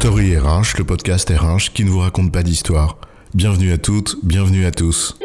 Story RH, le podcast RH qui ne vous raconte pas d'histoire. Bienvenue à toutes, bienvenue à tous.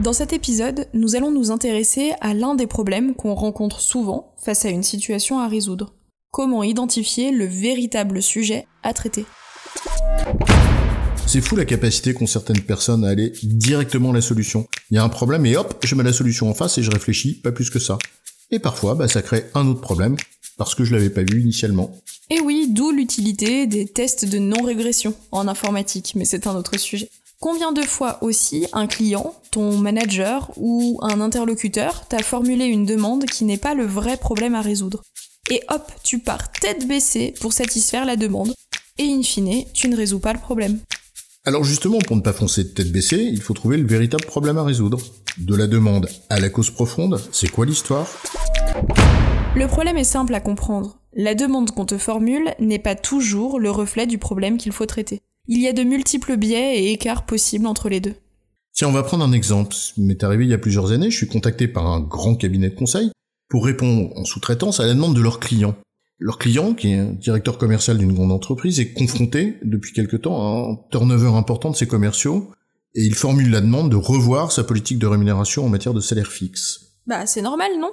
Dans cet épisode, nous allons nous intéresser à l'un des problèmes qu'on rencontre souvent face à une situation à résoudre. Comment identifier le véritable sujet à traiter? C'est fou la capacité qu'ont certaines personnes à aller directement à la solution. Il y a un problème et hop, je mets la solution en face et je réfléchis, pas plus que ça. Et parfois, bah, ça crée un autre problème parce que je l'avais pas vu initialement. Et oui, d'où l'utilité des tests de non-régression en informatique, mais c'est un autre sujet. Combien de fois aussi un client, ton manager ou un interlocuteur t'a formulé une demande qui n'est pas le vrai problème à résoudre? Et hop, tu pars tête baissée pour satisfaire la demande, et in fine, tu ne résous pas le problème. Alors justement, pour ne pas foncer de tête baissée, il faut trouver le véritable problème à résoudre. De la demande à la cause profonde, c'est quoi l'histoire? Le problème est simple à comprendre. La demande qu'on te formule n'est pas toujours le reflet du problème qu'il faut traiter. Il y a de multiples biais et écarts possibles entre les deux. Tiens, on va prendre un exemple. M'est arrivé il y a plusieurs années, je suis contacté par un grand cabinet de conseil pour répondre en sous-traitance à la demande de leur client. Leur client, qui est un directeur commercial d'une grande entreprise, est confronté depuis quelque temps à un turnover important de ses commerciaux et il formule la demande de revoir sa politique de rémunération en matière de salaire fixe. Bah, c'est normal, non?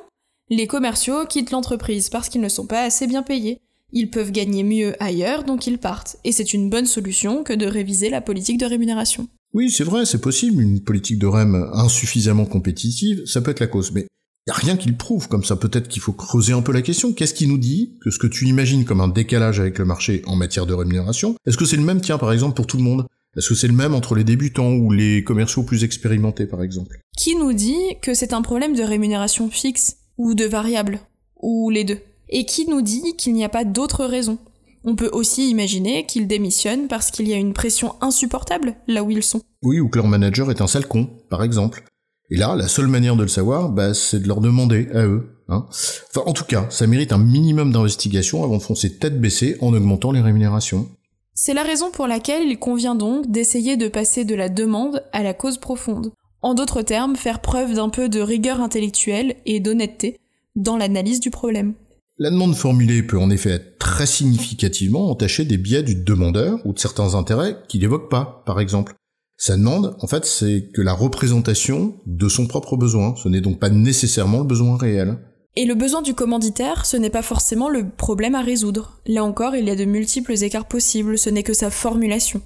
Les commerciaux quittent l'entreprise parce qu'ils ne sont pas assez bien payés. Ils peuvent gagner mieux ailleurs, donc ils partent. Et c'est une bonne solution que de réviser la politique de rémunération. Oui, c'est vrai, c'est possible, une politique de REM insuffisamment compétitive, ça peut être la cause, mais y a rien qui le prouve comme ça. Peut-être qu'il faut creuser un peu la question. Qu'est-ce qui nous dit que ce que tu imagines comme un décalage avec le marché en matière de rémunération, est-ce que c'est le même, tiens, par exemple, pour tout le monde? Est-ce que c'est le même entre les débutants ou les commerciaux plus expérimentés, par exemple? Qui nous dit que c'est un problème de rémunération fixe ou de variable ou les deux? Et qui nous dit qu'il n'y a pas d'autres raisons on peut aussi imaginer qu'ils démissionnent parce qu'il y a une pression insupportable là où ils sont. Oui, ou que leur manager est un sale con, par exemple. Et là, la seule manière de le savoir, bah, c'est de leur demander à eux. Hein. Enfin, en tout cas, ça mérite un minimum d'investigation avant de foncer tête baissée en augmentant les rémunérations. C'est la raison pour laquelle il convient donc d'essayer de passer de la demande à la cause profonde. En d'autres termes, faire preuve d'un peu de rigueur intellectuelle et d'honnêteté dans l'analyse du problème. La demande formulée peut en effet être très significativement entachée des biais du demandeur ou de certains intérêts qu'il évoque pas, par exemple. Sa demande, en fait, c'est que la représentation de son propre besoin. Ce n'est donc pas nécessairement le besoin réel. Et le besoin du commanditaire, ce n'est pas forcément le problème à résoudre. Là encore, il y a de multiples écarts possibles, ce n'est que sa formulation.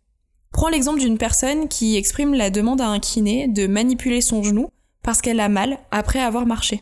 Prends l'exemple d'une personne qui exprime la demande à un kiné de manipuler son genou parce qu'elle a mal après avoir marché.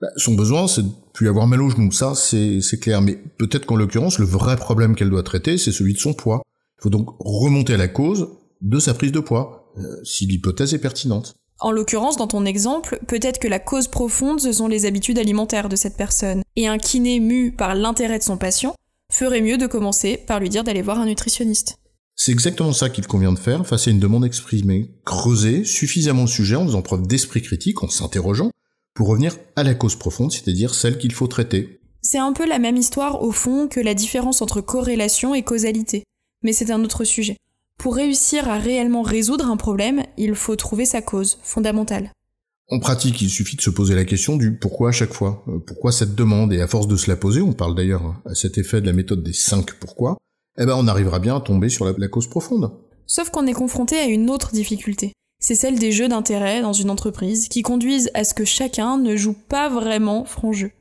Bah, son besoin, c'est de plus avoir mal au genou, ça c'est clair, mais peut-être qu'en l'occurrence, le vrai problème qu'elle doit traiter, c'est celui de son poids. Il faut donc remonter à la cause de sa prise de poids, euh, si l'hypothèse est pertinente. En l'occurrence, dans ton exemple, peut-être que la cause profonde, ce sont les habitudes alimentaires de cette personne. Et un kiné mu par l'intérêt de son patient ferait mieux de commencer par lui dire d'aller voir un nutritionniste. C'est exactement ça qu'il convient de faire face à une demande exprimée. Creuser suffisamment le sujet en faisant preuve d'esprit critique, en s'interrogeant, pour revenir à la cause profonde, c'est-à-dire celle qu'il faut traiter. C'est un peu la même histoire au fond que la différence entre corrélation et causalité. Mais c'est un autre sujet. Pour réussir à réellement résoudre un problème, il faut trouver sa cause fondamentale. En pratique, il suffit de se poser la question du pourquoi à chaque fois. Euh, pourquoi cette demande? Et à force de se la poser, on parle d'ailleurs à cet effet de la méthode des 5 pourquoi, eh ben on arrivera bien à tomber sur la, la cause profonde. Sauf qu'on est confronté à une autre difficulté. C'est celle des jeux d'intérêt dans une entreprise qui conduisent à ce que chacun ne joue pas vraiment franc jeu.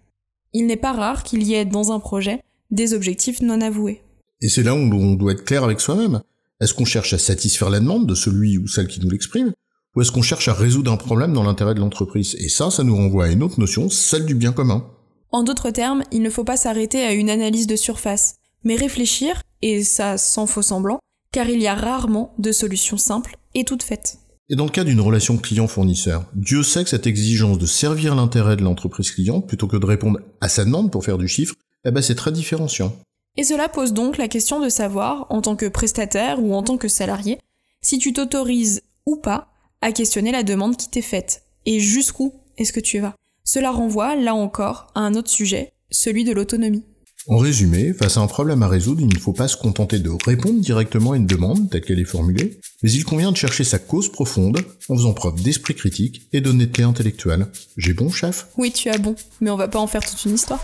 Il n'est pas rare qu'il y ait dans un projet des objectifs non avoués. Et c'est là où on doit être clair avec soi-même. Est-ce qu'on cherche à satisfaire la demande de celui ou celle qui nous l'exprime Ou est-ce qu'on cherche à résoudre un problème dans l'intérêt de l'entreprise? Et ça, ça nous renvoie à une autre notion, celle du bien commun. En d'autres termes, il ne faut pas s'arrêter à une analyse de surface, mais réfléchir, et ça sans faux semblant, car il y a rarement de solutions simples et toutes faites. Et dans le cas d'une relation client-fournisseur, Dieu sait que cette exigence de servir l'intérêt de l'entreprise cliente plutôt que de répondre à sa demande pour faire du chiffre, eh ben c'est très différenciant. Et cela pose donc la question de savoir, en tant que prestataire ou en tant que salarié, si tu t'autorises ou pas à questionner la demande qui t'est faite, et jusqu'où est-ce que tu vas? Cela renvoie, là encore, à un autre sujet, celui de l'autonomie. En résumé, face à un problème à résoudre, il ne faut pas se contenter de répondre directement à une demande telle qu'elle est formulée, mais il convient de chercher sa cause profonde en faisant preuve d'esprit critique et d'honnêteté intellectuelle. J'ai bon, chef? Oui, tu as bon, mais on va pas en faire toute une histoire.